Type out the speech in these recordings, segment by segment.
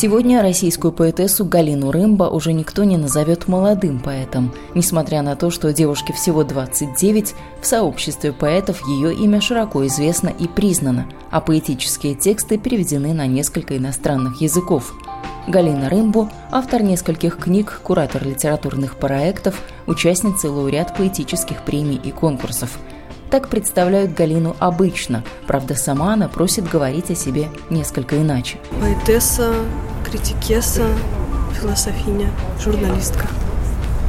Сегодня российскую поэтессу Галину Рымба уже никто не назовет молодым поэтом. Несмотря на то, что девушке всего 29, в сообществе поэтов ее имя широко известно и признано, а поэтические тексты переведены на несколько иностранных языков. Галина Рымбу – автор нескольких книг, куратор литературных проектов, участница и лауреат поэтических премий и конкурсов – так представляют Галину обычно, правда, сама она просит говорить о себе несколько иначе. Поэтесса, критикеса, философиня, журналистка.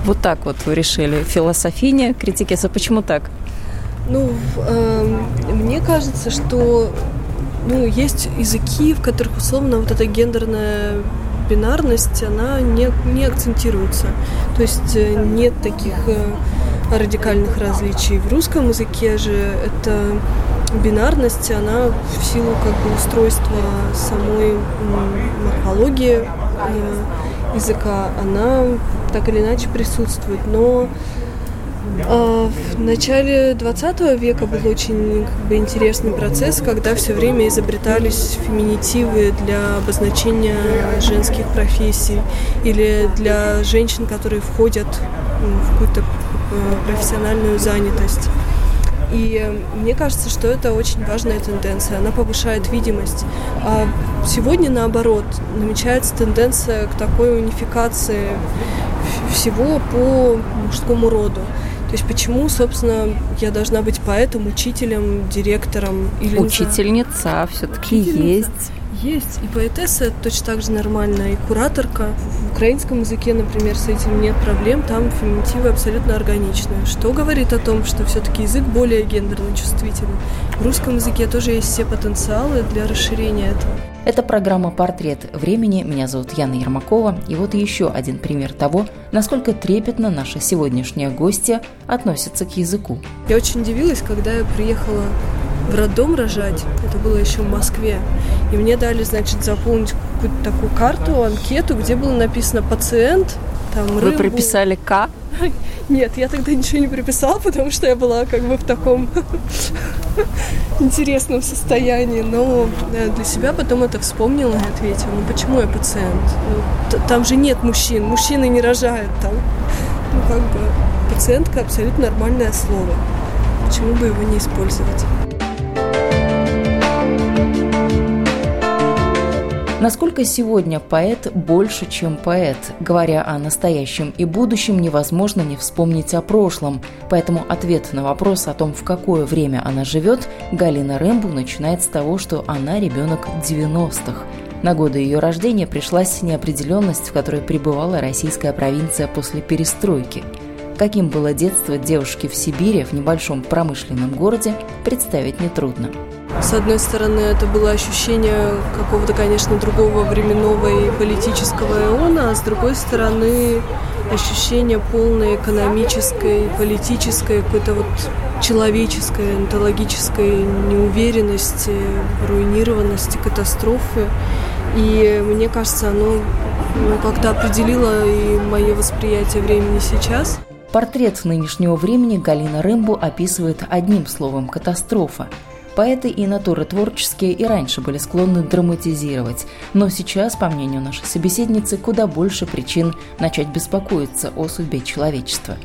Вот так вот вы решили. Философиня, критикеса. Почему так? Ну, э, мне кажется, что ну, есть языки, в которых условно вот эта гендерная бинарность, она не, не акцентируется. То есть э, нет таких э, радикальных различий. В русском языке же это бинарность, она в силу как бы устройства самой морфологии э, языка, она так или иначе присутствует. Но а, в начале 20 века был очень как бы, интересный процесс, когда все время изобретались феминитивы для обозначения женских профессий или для женщин, которые входят в какую-то профессиональную занятость. И мне кажется, что это очень важная тенденция. Она повышает видимость. А сегодня, наоборот, намечается тенденция к такой унификации всего по мужскому роду. То есть почему, собственно, я должна быть поэтом, учителем, директором или учительница все-таки есть. Есть. И поэтесса точно так же нормально, и кураторка. В украинском языке, например, с этим нет проблем, там феминитивы абсолютно органичные. Что говорит о том, что все-таки язык более гендерно чувствительный. В русском языке тоже есть все потенциалы для расширения этого. Это программа «Портрет времени». Меня зовут Яна Ермакова. И вот еще один пример того, насколько трепетно наша сегодняшняя гостья относится к языку. Я очень удивилась, когда я приехала в роддом рожать. Это было еще в Москве. И мне дали, значит, заполнить какую-то такую карту, анкету, где было написано «пациент», там Вы рыбу. приписали «К»? Нет, я тогда ничего не приписала, потому что я была как бы в таком интересном состоянии. Но э, для себя потом это вспомнила и ответила, ну почему я пациент? Ну, там же нет мужчин, мужчины не рожают там. Ну как бы пациентка абсолютно нормальное слово. Почему бы его не использовать? Насколько сегодня поэт больше, чем поэт? Говоря о настоящем и будущем, невозможно не вспомнить о прошлом. Поэтому ответ на вопрос о том, в какое время она живет, Галина Рэмбу начинает с того, что она ребенок 90-х. На годы ее рождения пришлась неопределенность, в которой пребывала российская провинция после перестройки. Каким было детство девушки в Сибири, в небольшом промышленном городе, представить нетрудно. С одной стороны, это было ощущение какого-то, конечно, другого временного и политического эона, а с другой стороны, ощущение полной экономической, политической, какой-то вот человеческой, онтологической неуверенности, руинированности, катастрофы. И мне кажется, оно ну, как-то определило и мое восприятие времени сейчас. Портрет нынешнего времени Галина Рымбу описывает одним словом – катастрофа – Поэты и натуры творческие и раньше были склонны драматизировать, но сейчас, по мнению нашей собеседницы, куда больше причин начать беспокоиться о судьбе человечества.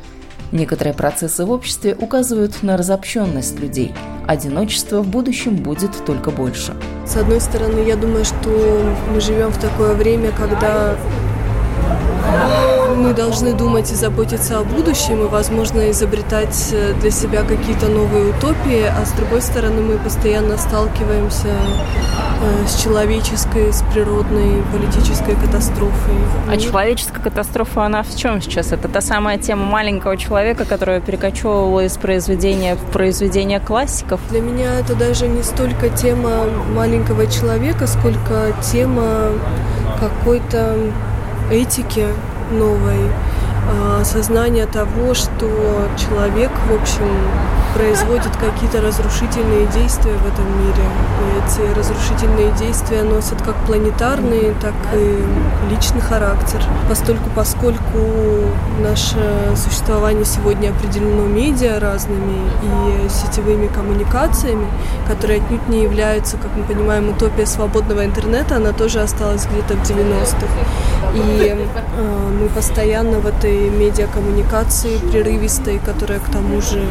Некоторые процессы в обществе указывают на разобщенность людей. Одиночество в будущем будет только больше. С одной стороны, я думаю, что мы живем в такое время, когда мы должны думать и заботиться о будущем и, возможно, изобретать э, для себя какие-то новые утопии, а с другой стороны мы постоянно сталкиваемся э, с человеческой, с природной, политической катастрофой. А человеческая катастрофа, она в чем сейчас? Это та самая тема маленького человека, которая перекочевывала из произведения в произведение классиков? Для меня это даже не столько тема маленького человека, сколько тема какой-то этики, новой, а, осознание того, что человек, в общем, производит какие-то разрушительные действия в этом мире. И эти разрушительные действия носят как планетарный, так и личный характер. Постольку, поскольку наше существование сегодня определено медиа разными и сетевыми коммуникациями, которые отнюдь не являются, как мы понимаем, утопия свободного интернета, она тоже осталась где-то в 90-х. И э, мы постоянно в этой медиакоммуникации прерывистой, которая к тому же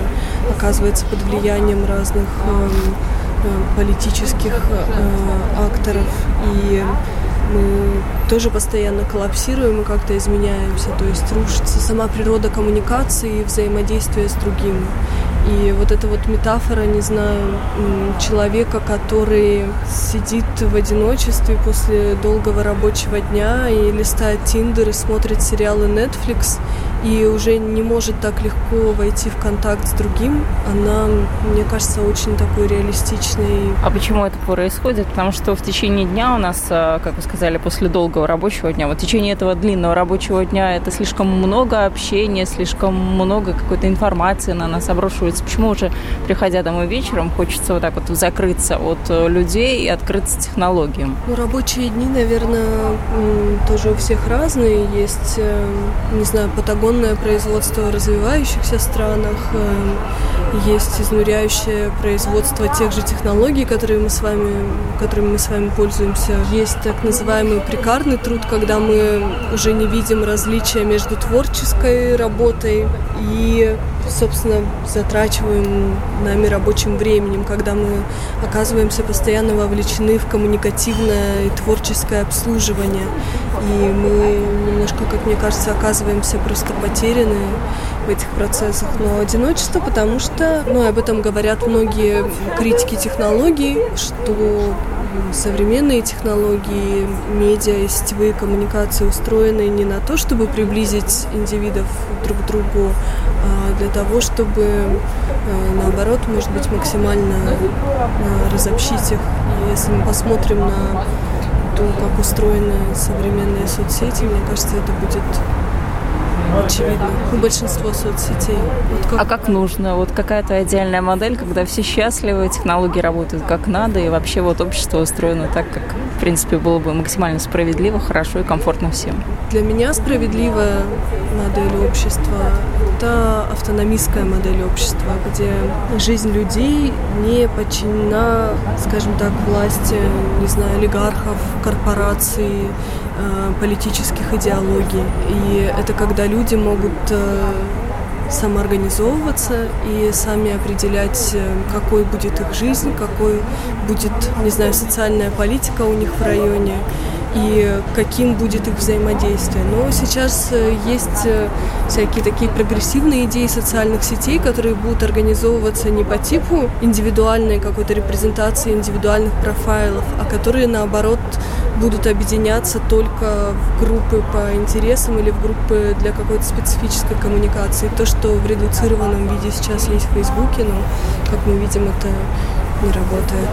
оказывается под влиянием разных э, э, политических э, акторов. И мы тоже постоянно коллапсируем и как-то изменяемся, то есть рушится сама природа коммуникации и взаимодействия с другим. И вот эта вот метафора, не знаю, человека, который сидит в одиночестве после долгого рабочего дня и листает Тиндер и смотрит сериалы Netflix, и уже не может так легко войти в контакт с другим, она, мне кажется, очень такой реалистичной. А почему это происходит? Потому что в течение дня у нас, а, как вы сказали, после долгого рабочего дня, вот в течение этого длинного рабочего дня это слишком много общения, слишком много какой-то информации на нас обрушивается. Почему уже, приходя домой вечером, хочется вот так вот закрыться от э, людей и открыться технологиям? Ну, рабочие дни, наверное, тоже у всех разные. Есть, э, не знаю, патагон традиционное производство в развивающихся странах, э, есть изнуряющее производство тех же технологий, которые мы с вами, которыми мы с вами пользуемся. Есть так называемый прикарный труд, когда мы уже не видим различия между творческой работой и собственно, затрачиваем нами рабочим временем, когда мы оказываемся постоянно вовлечены в коммуникативное и творческое обслуживание. И мы немножко, как мне кажется, оказываемся просто потеряны в этих процессах. Но одиночество, потому что, ну, об этом говорят многие критики технологий, что современные технологии, медиа и сетевые коммуникации устроены не на то, чтобы приблизить индивидов друг к другу, а для того, чтобы, э, наоборот, может быть, максимально э, разобщить их. Если мы посмотрим на то, как устроены современные соцсети, мне кажется, это будет очевидно, у большинства соцсетей. Вот как... А как нужно? Вот какая-то идеальная модель, когда все счастливы, технологии работают как надо, и вообще вот общество устроено так, как, в принципе, было бы максимально справедливо, хорошо и комфортно всем. Для меня справедливая модель общества – это автономистская модель общества, где жизнь людей не подчинена, скажем так, власти, не знаю, олигархов, корпораций, политических идеологий. И это когда люди могут э, самоорганизовываться и сами определять, э, какой будет их жизнь, какой будет, не знаю, социальная политика у них в районе и каким будет их взаимодействие. Но сейчас э, есть э, всякие такие прогрессивные идеи социальных сетей, которые будут организовываться не по типу индивидуальной какой-то репрезентации индивидуальных профайлов, а которые, наоборот, будут объединяться только в группы по интересам или в группы для какой-то специфической коммуникации. То, что в редуцированном виде сейчас есть в Фейсбуке, но, как мы видим, это не работает.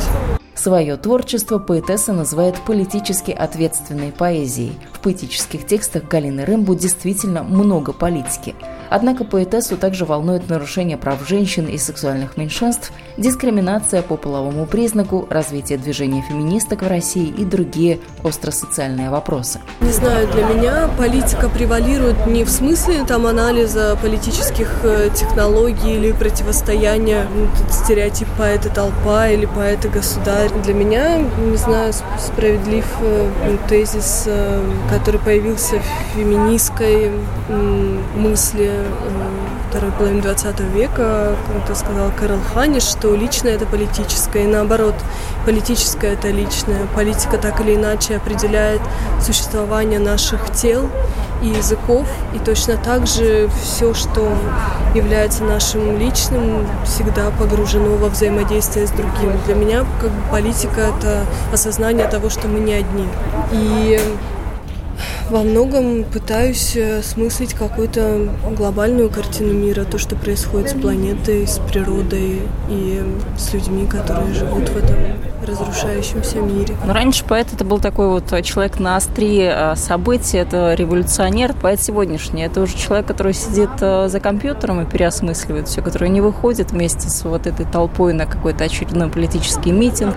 Свое творчество поэтесса называет политически ответственной поэзией. В поэтических текстах Галины Рэмбу действительно много политики – Однако поэтессу также волнует нарушение прав женщин и сексуальных меньшинств, дискриминация по половому признаку, развитие движения феминисток в России и другие остросоциальные вопросы. Не знаю, для меня политика превалирует не в смысле там анализа политических э, технологий или противостояния ну, стереотип поэта толпа или поэта государь. Для меня, не знаю, справедлив э, тезис, э, который появился в феминистской мысли второй половины 20 века, как это сказал Кэрол Ханиш, что личное – это политическое, и наоборот, политическое – это личное. Политика так или иначе определяет существование наших тел и языков, и точно так же все, что является нашим личным, всегда погружено во взаимодействие с другим. Для меня как бы политика – это осознание того, что мы не одни. И во многом пытаюсь осмыслить какую-то глобальную картину мира, то, что происходит с планетой, с природой и с людьми, которые живут в этом разрушающемся мире. Но раньше поэт это был такой вот человек на острие а, событий, это революционер. Поэт сегодняшний, это уже человек, который сидит а, за компьютером и переосмысливает все, который не выходит вместе с вот этой толпой на какой-то очередной политический митинг,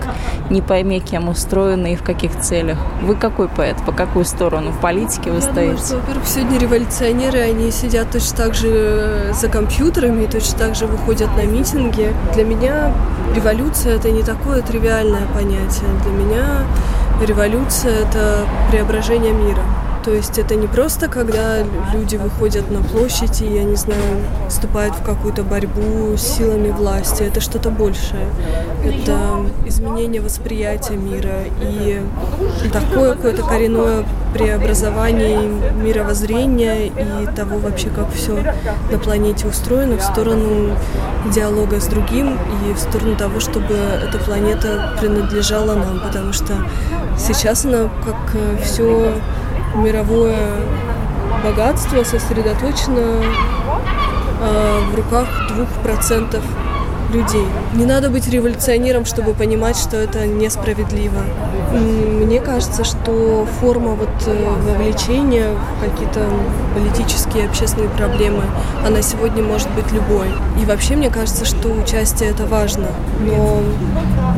не пойми, кем устроенный и в каких целях. Вы какой поэт? По какую сторону? В политике вы Я стоите? Думаю, что, во-первых, сегодня революционеры, они сидят точно так же за компьютерами, точно так же выходят на митинги. Для меня революция – это не такое тривиальное понятие. Для меня революция – это преображение мира. То есть это не просто, когда люди выходят на площадь и, я не знаю, вступают в какую-то борьбу с силами власти. Это что-то большее. Это изменение восприятия мира и такое какое-то коренное преобразование мировоззрения и того вообще, как все на планете устроено в сторону диалога с другим и в сторону того, чтобы эта планета принадлежала нам, потому что сейчас она как все мировое богатство сосредоточено э, в руках двух процентов людей. Не надо быть революционером, чтобы понимать, что это несправедливо. Мне кажется, что форма вот вовлечения в какие-то политические общественные проблемы, она сегодня может быть любой. И вообще мне кажется, что участие это важно. Но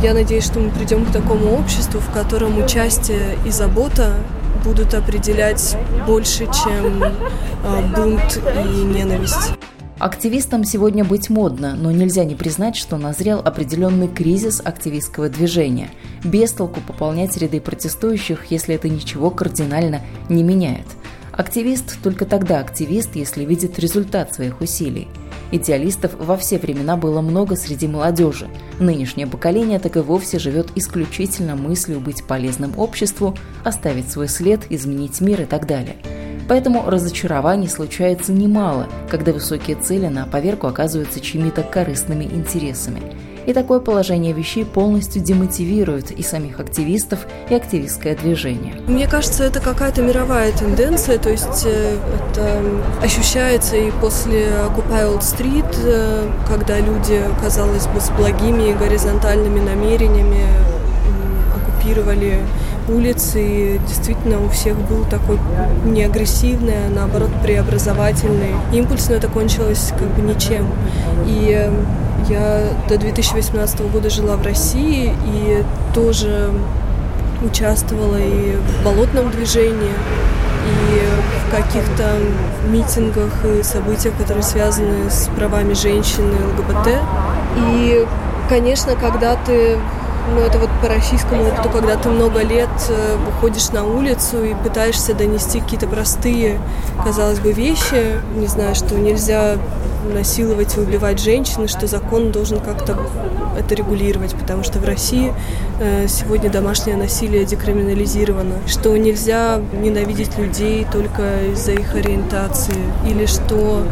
я надеюсь, что мы придем к такому обществу, в котором участие и забота будут определять больше, чем э, бунт и ненависть. Активистам сегодня быть модно, но нельзя не признать, что назрел определенный кризис активистского движения. Без толку пополнять ряды протестующих, если это ничего кардинально не меняет. Активист только тогда активист, если видит результат своих усилий. Идеалистов во все времена было много среди молодежи. Нынешнее поколение так и вовсе живет исключительно мыслью быть полезным обществу, оставить свой след, изменить мир и так далее – Поэтому разочарований случается немало, когда высокие цели на поверку оказываются чьими-то корыстными интересами. И такое положение вещей полностью демотивирует и самих активистов, и активистское движение. Мне кажется, это какая-то мировая тенденция, то есть э, это ощущается и после Occupy Old Street, э, когда люди, казалось бы, с благими горизонтальными намерениями оккупировали улицы, и действительно у всех был такой не агрессивный, а наоборот преобразовательный импульс, но это кончилось как бы ничем. И э, я до 2018 года жила в России и тоже участвовала и в болотном движении, и в каких-то митингах и событиях, которые связаны с правами женщин и ЛГБТ. И, конечно, когда ты ну, это вот по российскому опыту, когда ты много лет э, выходишь на улицу и пытаешься донести какие-то простые, казалось бы, вещи, не знаю, что нельзя насиловать и убивать женщин, что закон должен как-то это регулировать, потому что в России э, сегодня домашнее насилие декриминализировано, что нельзя ненавидеть людей только из-за их ориентации, или что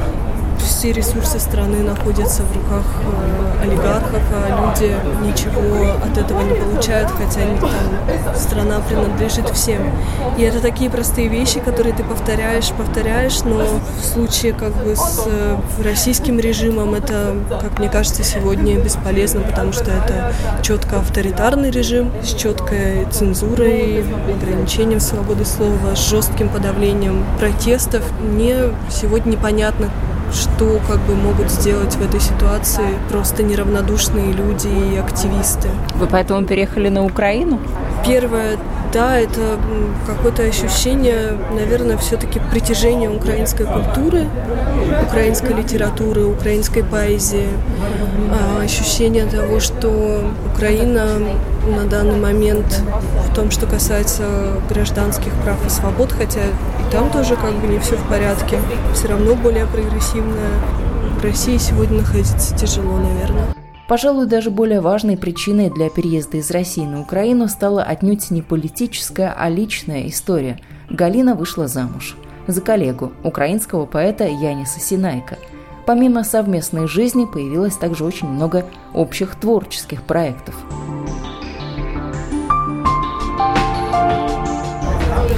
все ресурсы страны находятся в руках э, олигархов, а люди ничего от этого не получают, хотя там страна принадлежит всем. И это такие простые вещи, которые ты повторяешь, повторяешь, но в случае как бы с э, российским режимом это, как мне кажется, сегодня бесполезно, потому что это четко авторитарный режим с четкой цензурой, ограничением свободы слова, с жестким подавлением протестов. Мне сегодня непонятно, что как бы могут сделать в этой ситуации просто неравнодушные люди и активисты. Вы поэтому переехали на Украину? Первое, да, это какое-то ощущение, наверное, все-таки притяжения украинской культуры, украинской литературы, украинской поэзии, а, ощущение того, что Украина на данный момент в том, что касается гражданских прав и свобод, хотя там тоже как бы не все в порядке, все равно более прогрессивная. В России сегодня находиться тяжело, наверное. Пожалуй, даже более важной причиной для переезда из России на Украину стала отнюдь не политическая, а личная история. Галина вышла замуж. За коллегу, украинского поэта Яниса Синайка. Помимо совместной жизни появилось также очень много общих творческих проектов.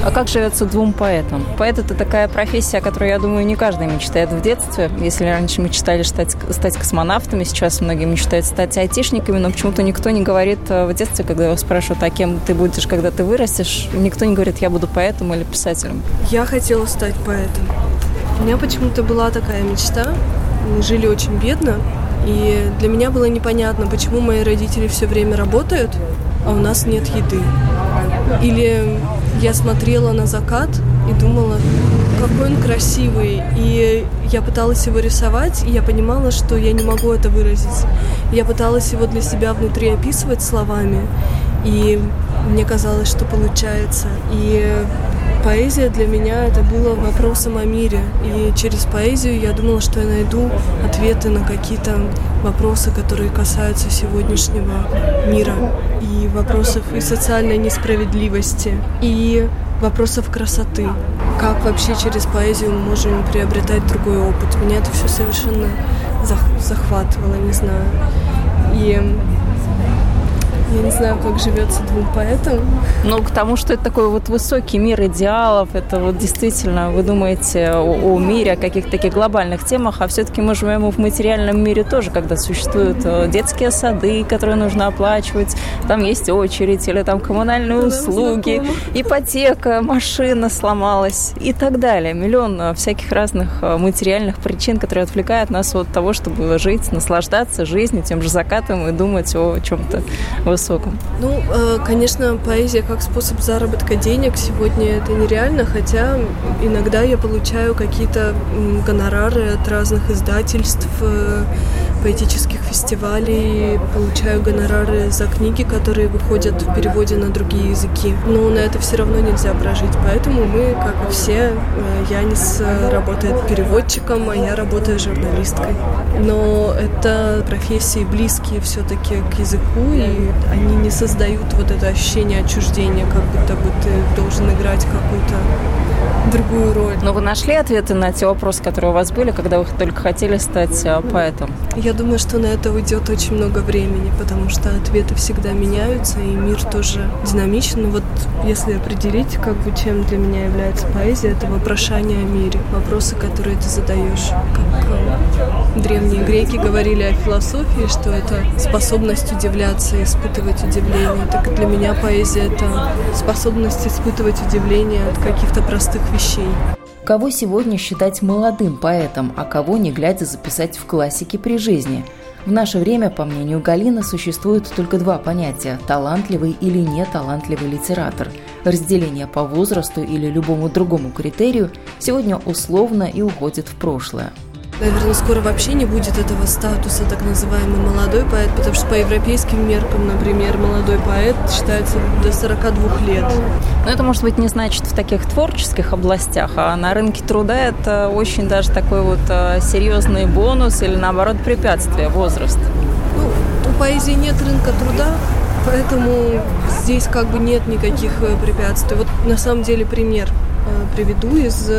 А как живется двум поэтам? Поэт – это такая профессия, о которой, я думаю, не каждый мечтает в детстве. Если раньше мечтали стать, стать космонавтами, сейчас многие мечтают стать айтишниками, но почему-то никто не говорит э, в детстве, когда его спрашивают, а кем ты будешь, когда ты вырастешь, никто не говорит, я буду поэтом или писателем. Я хотела стать поэтом. У меня почему-то была такая мечта. Мы жили очень бедно, и для меня было непонятно, почему мои родители все время работают, а у нас нет еды. Или я смотрела на закат и думала, какой он красивый. И я пыталась его рисовать, и я понимала, что я не могу это выразить. Я пыталась его для себя внутри описывать словами, и мне казалось, что получается. И поэзия для меня это было вопросом о мире. И через поэзию я думала, что я найду ответы на какие-то вопросы, которые касаются сегодняшнего мира. И вопросов и социальной несправедливости, и вопросов красоты. Как вообще через поэзию мы можем приобретать другой опыт. Меня это все совершенно захватывало, не знаю. И я не знаю, как живется двум поэтам. Ну, к тому, что это такой вот высокий мир идеалов, это вот действительно, вы думаете о, о мире, о каких-то таких глобальных темах, а все-таки мы живем в материальном мире тоже, когда существуют э, детские сады, которые нужно оплачивать, там есть очередь, или там коммунальные да, услуги, ипотека, машина сломалась и так далее. Миллион э, всяких разных э, материальных причин, которые отвлекают нас от того, чтобы жить, наслаждаться жизнью, тем же закатом и думать о чем-то высоком? Ну, э, конечно, поэзия как способ заработка денег сегодня это нереально, хотя иногда я получаю какие-то гонорары от разных издательств, э, поэтических фестивалей, получаю гонорары за книги, которые выходят в переводе на другие языки. Но на это все равно нельзя прожить, поэтому мы, как и все, э, Янис работает переводчиком, а я работаю журналисткой. Но это профессии близкие все-таки к языку, и они не создают вот это ощущение отчуждения, как будто бы ты должен играть какую-то другую роль. Но вы нашли ответы на те вопросы, которые у вас были, когда вы только хотели стать а, поэтом? Я думаю, что на это уйдет очень много времени, потому что ответы всегда меняются, и мир тоже динамичен. Но вот если определить, как бы чем для меня является поэзия, это вопрошание о мире, вопросы, которые ты задаешь. Как э, древние греки говорили о философии, что это способность удивляться, испытывать удивление. Так для меня поэзия — это способность испытывать удивление от каких-то простых вещей. Кого сегодня считать молодым поэтом, а кого не глядя записать в классике при жизни? В наше время, по мнению Галины, существует только два понятия – талантливый или неталантливый литератор. Разделение по возрасту или любому другому критерию сегодня условно и уходит в прошлое. Наверное, скоро вообще не будет этого статуса так называемый молодой поэт, потому что по европейским меркам, например, молодой поэт считается до 42 лет. Но это, может быть, не значит в таких творческих областях, а на рынке труда это очень даже такой вот э, серьезный бонус или, наоборот, препятствие, возраст. Ну, у поэзии нет рынка труда, поэтому здесь как бы нет никаких э, препятствий. Вот на самом деле пример приведу из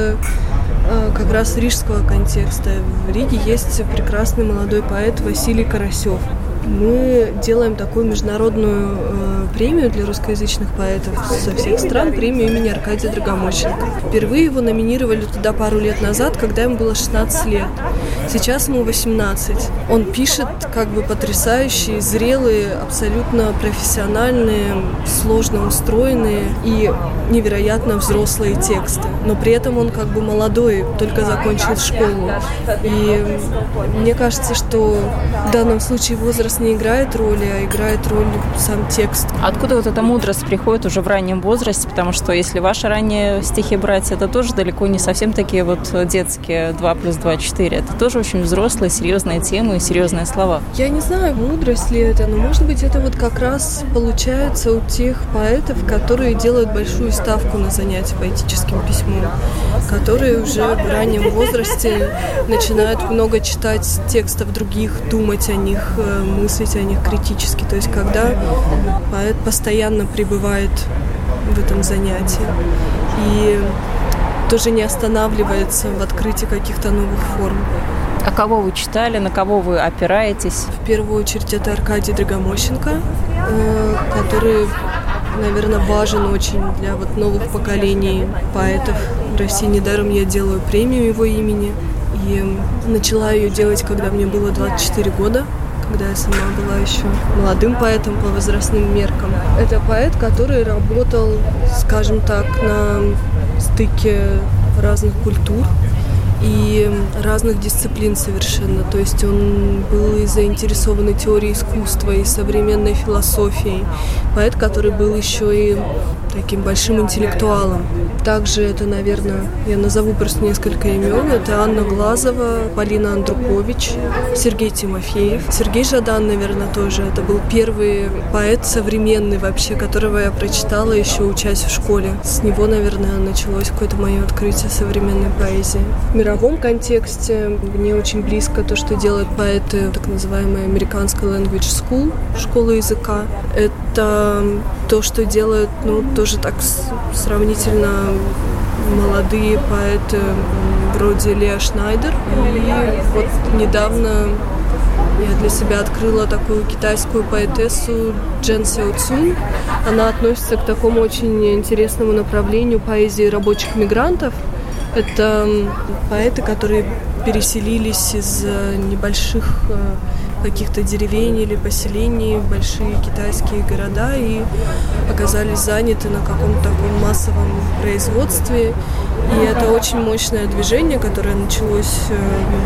Э, как раз рижского контекста. В Риге есть прекрасный молодой поэт Василий Карасев мы делаем такую международную э, премию для русскоязычных поэтов со всех стран, премию имени Аркадия Драгомощенко. Впервые его номинировали туда пару лет назад, когда ему было 16 лет. Сейчас ему 18. Он пишет как бы потрясающие, зрелые, абсолютно профессиональные, сложно устроенные и невероятно взрослые тексты. Но при этом он как бы молодой, только закончил школу. И мне кажется, что в данном случае возраст не играет роли, а играет роль сам текст. Откуда вот эта мудрость приходит уже в раннем возрасте? Потому что если ваши ранние стихи брать, это тоже далеко не совсем такие вот детские 2 плюс 2, 4. Это тоже очень взрослые, серьезные темы и серьезные слова. Я не знаю, мудрость ли это, но может быть это вот как раз получается у тех поэтов, которые делают большую ставку на занятия поэтическим письмом, которые уже в раннем возрасте начинают много читать текстов других, думать о них, э, мыслить о них критически. То есть когда поэт постоянно пребывает в этом занятии и тоже не останавливается в открытии каких-то новых форм. А кого вы читали, на кого вы опираетесь? В первую очередь это Аркадий Драгомощенко, э, который наверное, важен очень для вот новых поколений поэтов. В России недаром я делаю премию его имени. И начала ее делать, когда мне было 24 года когда я сама была еще молодым поэтом по возрастным меркам. Это поэт, который работал, скажем так, на стыке разных культур и разных дисциплин совершенно. То есть он был и заинтересован теорией искусства, и современной философией. Поэт, который был еще и таким большим интеллектуалом. Также это, наверное, я назову просто несколько имен. Это Анна Глазова, Полина Андрукович, Сергей Тимофеев. Сергей Жадан, наверное, тоже. Это был первый поэт современный вообще, которого я прочитала еще учась в школе. С него, наверное, началось какое-то мое открытие современной поэзии. В мировом контексте мне очень близко то, что делают поэты так называемой американской language school, школы языка. Это то, что делают, ну, тоже так сравнительно молодые поэты вроде Леа Шнайдер. И вот недавно я для себя открыла такую китайскую поэтессу Джен Сяо Цун. Она относится к такому очень интересному направлению поэзии рабочих мигрантов. Это поэты, которые переселились из небольших э, каких-то деревень или поселений в большие китайские города и оказались заняты на каком-то таком массовом производстве. И это очень мощное движение, которое началось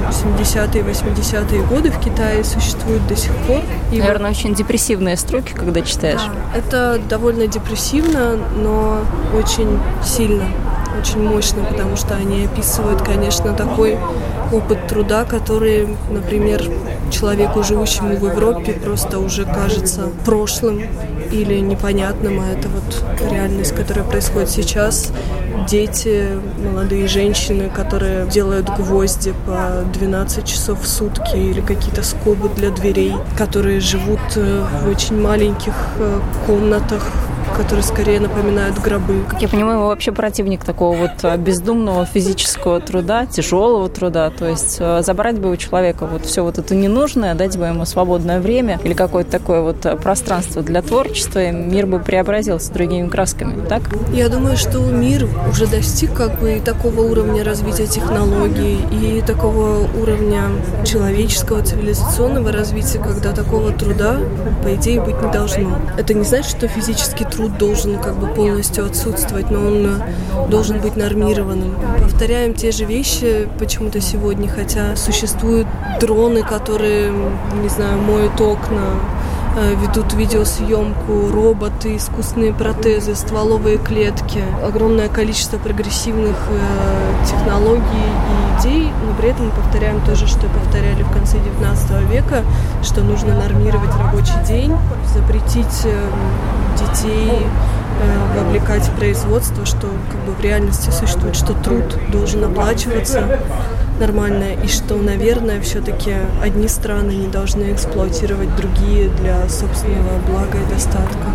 в 70-е, 80-е годы в Китае, существует до сих пор. И Наверное, вот... очень депрессивные строки, когда читаешь. Да, это довольно депрессивно, но очень сильно очень мощно, потому что они описывают, конечно, такой опыт труда, который, например, человеку, живущему в Европе, просто уже кажется прошлым или непонятным, а это вот реальность, которая происходит сейчас. Дети, молодые женщины, которые делают гвозди по 12 часов в сутки или какие-то скобы для дверей, которые живут э, в очень маленьких э, комнатах, которые скорее напоминают гробы. Как я понимаю, вы вообще противник такого вот э, бездумного физического труда, тяжелого труда. То есть э, забрать бы у человека вот все вот это ненужное, дать бы ему свободное время или какое-то такое вот э, пространство для творчества, и мир бы преобразился другими красками, так? Я думаю, что мир уже достиг как бы такого уровня развития технологий и такого уровня человеческого цивилизационного развития, когда такого труда, по идее, быть не должно. Это не значит, что физический труд должен как бы полностью отсутствовать, но он э, должен быть нормированным. Повторяем те же вещи почему-то сегодня, хотя существуют дроны, которые, не знаю, моют окна, ведут видеосъемку, роботы, искусственные протезы, стволовые клетки, огромное количество прогрессивных э, технологий и идей, но при этом мы повторяем то же, что повторяли в конце 19 века, что нужно нормировать рабочий день, запретить детей э, вовлекать в производство, что как бы в реальности существует, что труд должен оплачиваться нормально, и что, наверное, все-таки одни страны не должны эксплуатировать другие для собственного блага и достатка.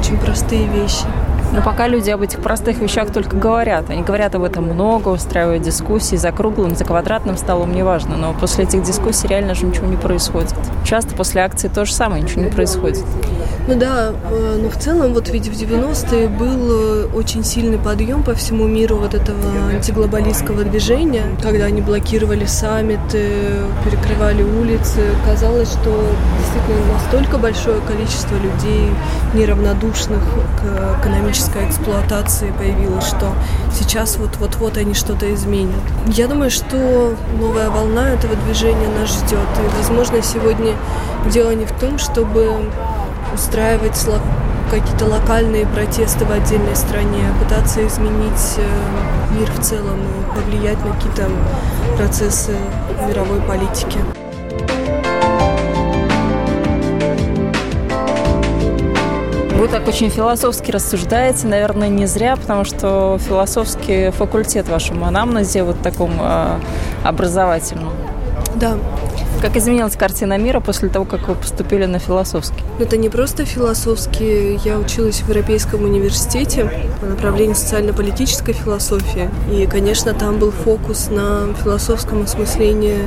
Очень простые вещи. Но пока люди об этих простых вещах только говорят. Они говорят об этом много, устраивают дискуссии за круглым, за квадратным столом, неважно. Но после этих дискуссий реально же ничего не происходит. Часто после акции то же самое, ничего не происходит. Ну да, э, но в целом вот ведь в 90-е был э, очень сильный подъем по всему миру вот этого антиглобалистского движения, когда они блокировали саммиты, перекрывали улицы. Казалось, что действительно настолько большое количество людей, неравнодушных к экономической эксплуатации появилось, что сейчас вот-вот-вот они что-то изменят. Я думаю, что новая волна этого движения нас ждет. И, возможно, сегодня дело не в том, чтобы устраивать какие-то локальные протесты в отдельной стране, пытаться изменить э, мир в целом и повлиять на какие-то процессы мировой политики. Вы так очень философски рассуждаете, наверное, не зря, потому что философский факультет в вашем анамнезе, вот таком э, образовательном. Да. Как изменилась картина мира после того, как вы поступили на философский? Это не просто философский. Я училась в Европейском университете по направлению социально-политической философии. И, конечно, там был фокус на философском осмыслении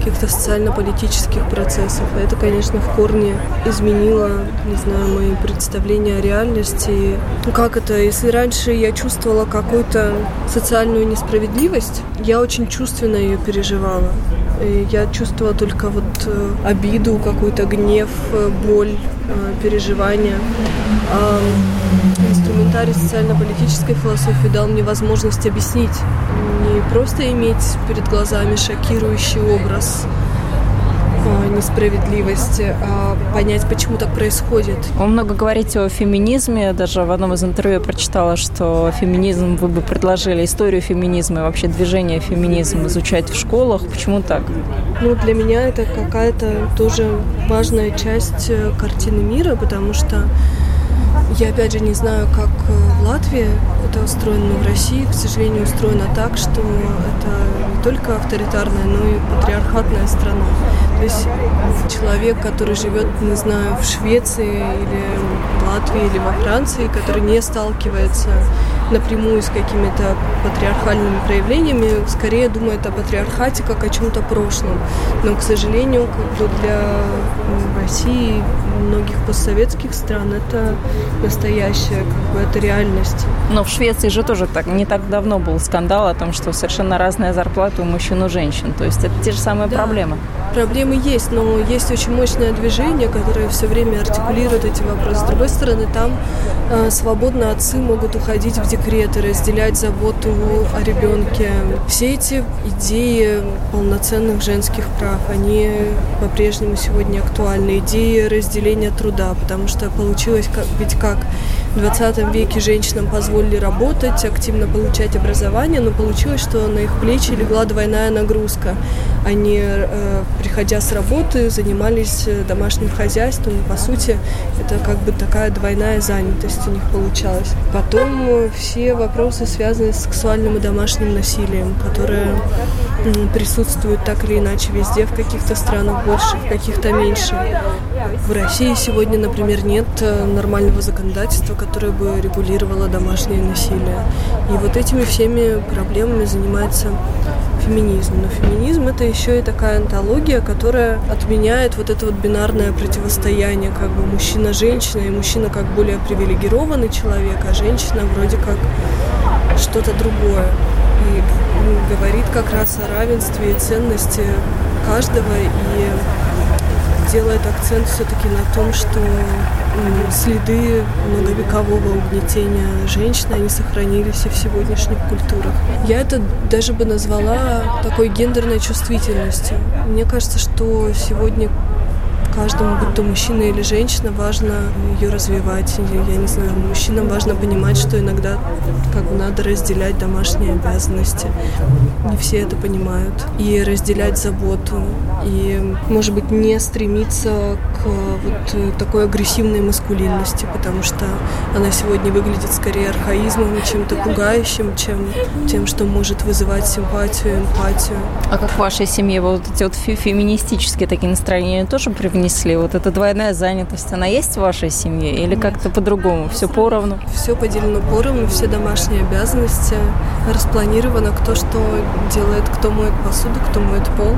каких-то социально-политических процессов. Это, конечно, в корне изменило, не знаю, мои представления о реальности. Как это, если раньше я чувствовала какую-то социальную несправедливость, я очень чувственно ее переживала. Я чувствовала только вот э, обиду, какой-то гнев, э, боль, э, переживания. Инструментарий социально-политической философии дал мне возможность объяснить, не просто иметь перед глазами шокирующий образ, несправедливости, а понять, почему так происходит. Вы много говорите о феминизме. Даже в одном из интервью я прочитала, что феминизм вы бы предложили историю феминизма и вообще движение феминизм изучать в школах. Почему так? Ну, для меня это какая-то тоже важная часть э, картины мира, потому что я опять же не знаю, как э, в Латвии это устроено, но в России, к сожалению, устроено так, что это не только авторитарная, но и патриархатная страна. То есть человек, который живет, не знаю, в Швеции или в Латвии или во Франции, который не сталкивается напрямую с какими-то патриархальными проявлениями, скорее думает о патриархате как о чем-то прошлом. Но, к сожалению, как для России и многих постсоветских стран это настоящая, как бы это реальность. Но в Швеции же тоже так не так давно был скандал о том, что совершенно разная зарплата у мужчин и женщин. То есть это те же самые да. проблемы. Проблемы есть, но есть очень мощное движение, которое все время артикулирует эти вопросы. С другой стороны, там э, свободно отцы могут уходить в декреты, разделять заботу о ребенке. Все эти идеи полноценных женских прав, они по-прежнему сегодня актуальны. Идеи разделения труда, потому что получилось как, ведь как в 20 веке женщинам позволили работать, активно получать образование, но получилось, что на их плечи легла двойная нагрузка. Они, э, приходя с работы, занимались э, домашним хозяйством. По сути, это как бы такая двойная занятость у них получалась. Потом э, все вопросы, связанные с сексуальным и домашним насилием, которое присутствует так или иначе везде, в каких-то странах больше, в каких-то меньше. В России сегодня, например, нет нормального законодательства, которая бы регулировала домашнее насилие. И вот этими всеми проблемами занимается феминизм. Но феминизм это еще и такая антология, которая отменяет вот это вот бинарное противостояние, как бы мужчина-женщина, и мужчина как более привилегированный человек, а женщина вроде как что-то другое. И говорит как раз о равенстве и ценности каждого и делает акцент все-таки на том, что следы многовекового угнетения женщин, они сохранились и в сегодняшних культурах. Я это даже бы назвала такой гендерной чувствительностью. Мне кажется, что сегодня каждому, будь то мужчина или женщина, важно ее развивать. Я не знаю, мужчинам важно понимать, что иногда как бы надо разделять домашние обязанности. Не все это понимают. И разделять заботу. И, может быть, не стремиться к вот такой агрессивной маскулинности, потому что она сегодня выглядит скорее архаизмом чем-то пугающим, чем тем, что может вызывать симпатию, эмпатию. А как в вашей семье вот эти вот феминистические такие настроения тоже привнесли внесли? Вот эта двойная занятость, она есть в вашей семье или как-то по-другому? Все поровну? Все поделено поровну, все домашние обязанности распланировано, кто что делает, кто моет посуду, кто моет пол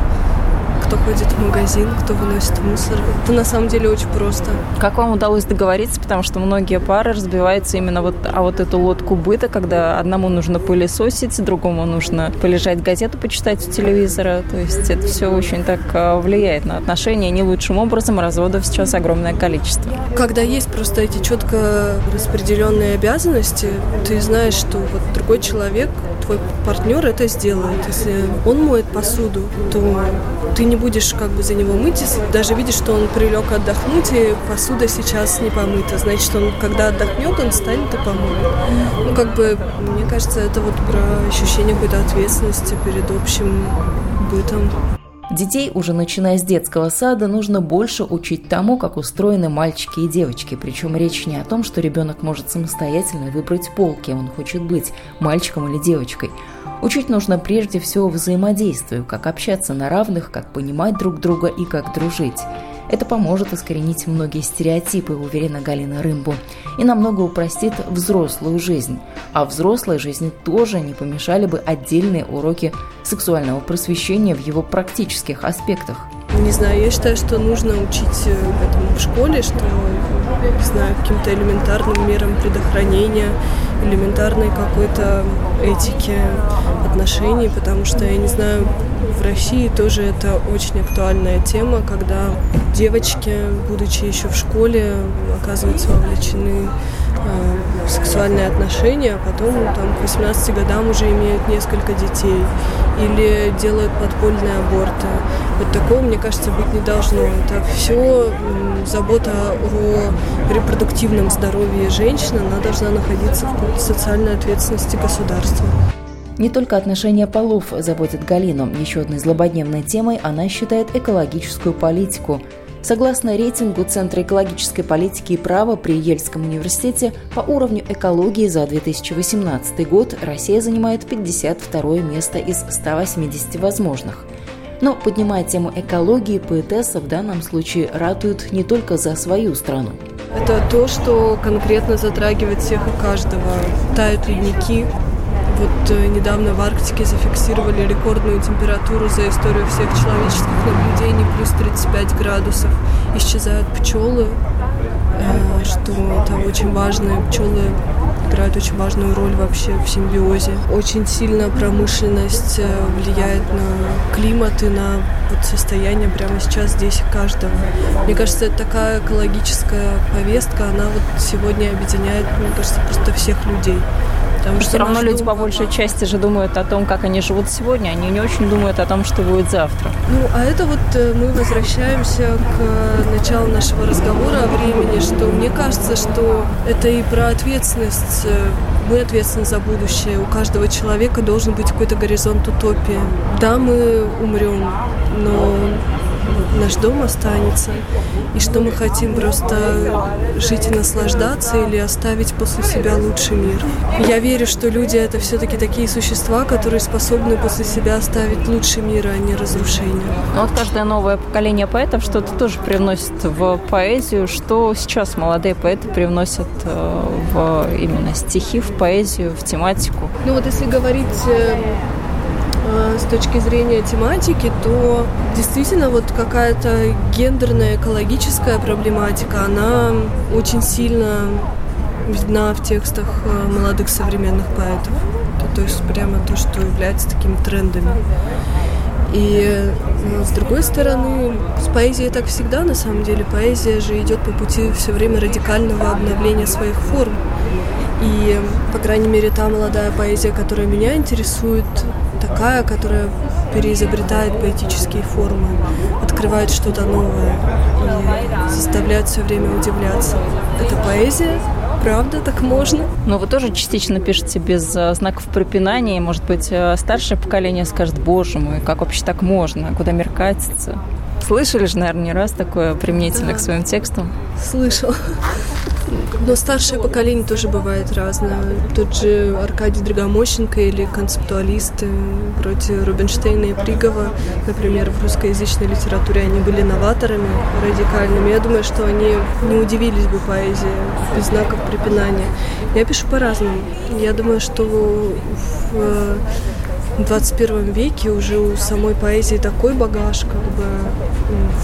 кто ходит в магазин, кто выносит мусор. Это на самом деле очень просто. Как вам удалось договориться? Потому что многие пары разбиваются именно вот а вот эту лодку быта, когда одному нужно пылесосить, другому нужно полежать газету почитать у телевизора. То есть это все очень так а, влияет на отношения не лучшим образом. Разводов сейчас огромное количество. Когда есть просто эти четко распределенные обязанности, ты знаешь, что вот другой человек, твой партнер это сделает. Если он моет посуду, то ты не будешь как бы за него мыть, даже видишь, что он прилег отдохнуть, и посуда сейчас не помыта. Значит, он, когда отдохнет, он станет и помоет. Ну, как бы, мне кажется, это вот про ощущение какой-то ответственности перед общим бытом. Детей, уже начиная с детского сада, нужно больше учить тому, как устроены мальчики и девочки. Причем речь не о том, что ребенок может самостоятельно выбрать пол, кем он хочет быть, мальчиком или девочкой. Учить нужно прежде всего взаимодействию, как общаться на равных, как понимать друг друга и как дружить. Это поможет искоренить многие стереотипы, уверена Галина Рымбу, и намного упростит взрослую жизнь. А взрослой жизни тоже не помешали бы отдельные уроки сексуального просвещения в его практических аспектах. Не знаю, я считаю, что нужно учить э, этому в школе, что, не знаю, каким-то элементарным мерам предохранения, элементарной какой-то этики отношений, потому что, я не знаю, в России тоже это очень актуальная тема, когда девочки, будучи еще в школе, оказываются вовлечены сексуальные отношения, а потом там, к 18 годам уже имеют несколько детей или делают подпольные аборты. Вот такого, мне кажется, быть не должно. Это все забота о репродуктивном здоровье женщины, она должна находиться в социальной ответственности государства. Не только отношения полов заботят Галину. Еще одной злободневной темой она считает экологическую политику. Согласно рейтингу Центра экологической политики и права при Ельском университете, по уровню экологии за 2018 год Россия занимает 52 место из 180 возможных. Но, поднимая тему экологии, поэтесса в данном случае ратуют не только за свою страну. Это то, что конкретно затрагивает всех и каждого. Тают ледники, вот э, недавно в Арктике зафиксировали рекордную температуру за историю всех человеческих наблюдений, плюс 35 градусов. Исчезают пчелы, э, что это очень важно. Пчелы играют очень важную роль вообще в симбиозе. Очень сильно промышленность э, влияет на климат и на вот состояние прямо сейчас здесь каждого. Мне кажется, это такая экологическая повестка, она вот сегодня объединяет, мне кажется, просто всех людей. Потому что все равно люди по большей части же думают о том, как они живут сегодня, они не очень думают о том, что будет завтра. Ну, а это вот э, мы возвращаемся к э, началу нашего разговора о времени, что мне кажется, что это и про ответственность. Э, мы ответственны за будущее. У каждого человека должен быть какой-то горизонт утопии. Да, мы умрем, но наш дом останется, и что мы хотим просто жить и наслаждаться или оставить после себя лучший мир. Я верю, что люди это все-таки такие существа, которые способны после себя оставить лучший мир, а не разрушение. Ну, вот каждое новое поколение поэтов что-то тоже привносит в поэзию, что сейчас молодые поэты привносят э, в именно стихи, в поэзию, в тематику. Ну вот если говорить э, с точки зрения тематики, то действительно вот какая-то гендерная экологическая проблематика, она очень сильно видна в текстах э, молодых современных поэтов. То, то есть прямо то, что является такими трендами. И ну, с другой стороны, с поэзией так всегда, на самом деле. Поэзия же идет по пути все время радикального обновления своих форм. И, по крайней мере, та молодая поэзия, которая меня интересует, такая, которая переизобретает поэтические формы, открывает что-то новое и заставляет все время удивляться. Это поэзия, правда, так можно. Но вы тоже частично пишете без э, знаков препинания. Может быть, э, старшее поколение скажет, боже мой, как вообще так можно, куда мир катится? Слышали же, наверное, не раз такое применительно да. к своим текстам? Слышал. Но старшее поколение тоже бывает разное. Тот же Аркадий Драгомощенко или концептуалисты вроде Рубинштейна и Пригова, например, в русскоязычной литературе они были новаторами радикальными. Я думаю, что они не удивились бы поэзии без знаков препинания. Я пишу по-разному. Я думаю, что в в 21 веке уже у самой поэзии такой багаж как бы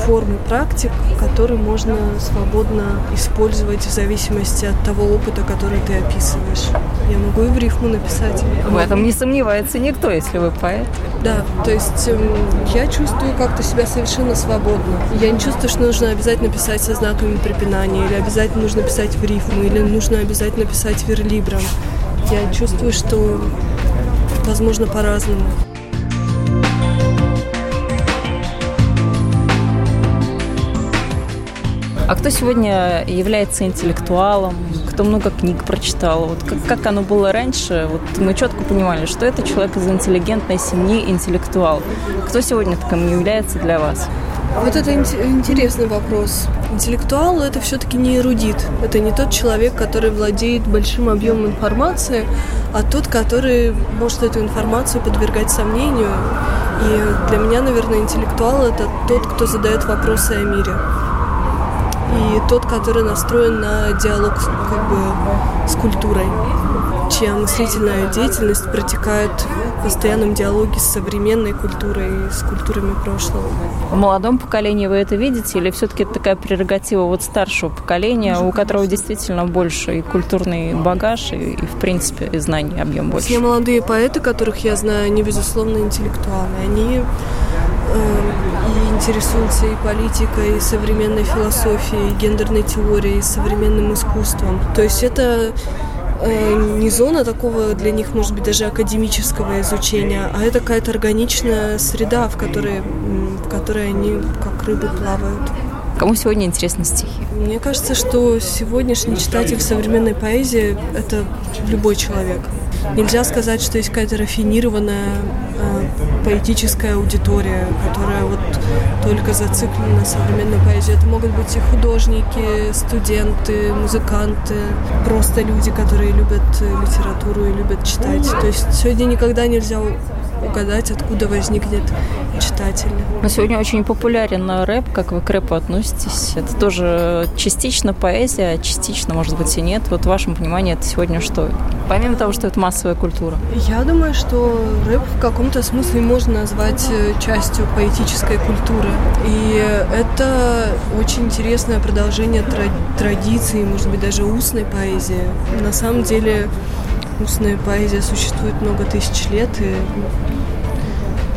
форм и практик, который можно свободно использовать в зависимости от того опыта, который ты описываешь. Я могу и в рифму написать. В этом не сомневается никто, если вы поэт. Да, то есть эм, я чувствую как-то себя совершенно свободно. Я не чувствую, что нужно обязательно писать со знаками препинания, или обязательно нужно писать в рифму, или нужно обязательно писать верлибром. Я чувствую, что возможно, по-разному. А кто сегодня является интеллектуалом, кто много книг прочитал. Вот как, как оно было раньше, вот мы четко понимали, что это человек из интеллигентной семьи, интеллектуал. Кто сегодня таким является для вас? Вот это интересный вопрос. Интеллектуал это все-таки не эрудит. Это не тот человек, который владеет большим объемом информации, а тот, который может эту информацию подвергать сомнению. И для меня, наверное, интеллектуал это тот, кто задает вопросы о мире. И тот, который настроен на диалог как бы, с культурой чья мыслительная деятельность протекает в постоянном диалоге с современной культурой, с культурами прошлого. В молодом поколении вы это видите или все-таки это такая прерогатива вот старшего поколения, у которого действительно больше и культурный багаж, и, и в принципе и знаний объем больше? Все молодые поэты, которых я знаю, они, безусловно, интеллектуалы. Они э, и интересуются и политикой, и современной философией, и гендерной теорией, и современным искусством. То есть это Э, не зона такого для них, может быть, даже академического изучения, а это какая-то органичная среда, в которой, в которой они как рыбы плавают. Кому сегодня интересны стихи? Мне кажется, что сегодняшний читатель современной поэзии – это любой человек. Нельзя сказать, что есть какая-то рафинированная э, поэтическая аудитория, которая вот только зациклена на современной поэзии. Это могут быть и художники, студенты, музыканты, просто люди, которые любят литературу и любят читать. То есть сегодня никогда нельзя угадать, откуда возникнет читатель. Но сегодня очень популярен рэп. Как вы к рэпу относитесь? Это тоже частично поэзия, а частично, может быть, и нет. Вот в вашем понимании это сегодня что? Помимо того, что это массовая культура. Я думаю, что рэп в каком-то смысле можно назвать э, частью поэтической культуры. И это очень интересное продолжение традиции, может быть, даже устной поэзии. На самом деле устная поэзия существует много тысяч лет, и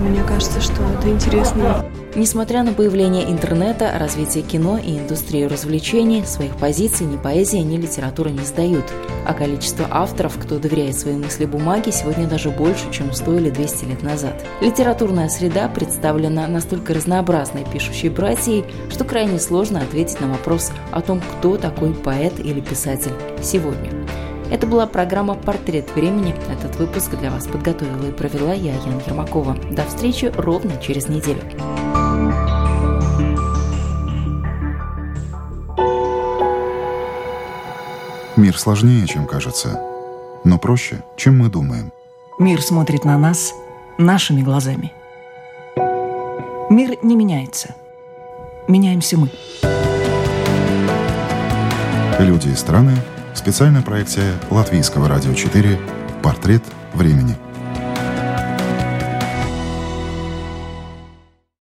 мне кажется, что это интересно. Несмотря на появление интернета, развитие кино и индустрию развлечений, своих позиций ни поэзия, ни литература не сдают. А количество авторов, кто доверяет свои мысли бумаге, сегодня даже больше, чем 100 или 200 лет назад. Литературная среда представлена настолько разнообразной пишущей братьей, что крайне сложно ответить на вопрос о том, кто такой поэт или писатель сегодня. Это была программа «Портрет времени». Этот выпуск для вас подготовила и провела я, Ян Ермакова. До встречи ровно через неделю. Мир сложнее, чем кажется, но проще, чем мы думаем. Мир смотрит на нас нашими глазами. Мир не меняется. Меняемся мы. Люди и страны Специальная проекция Латвийского радио 4 «Портрет времени».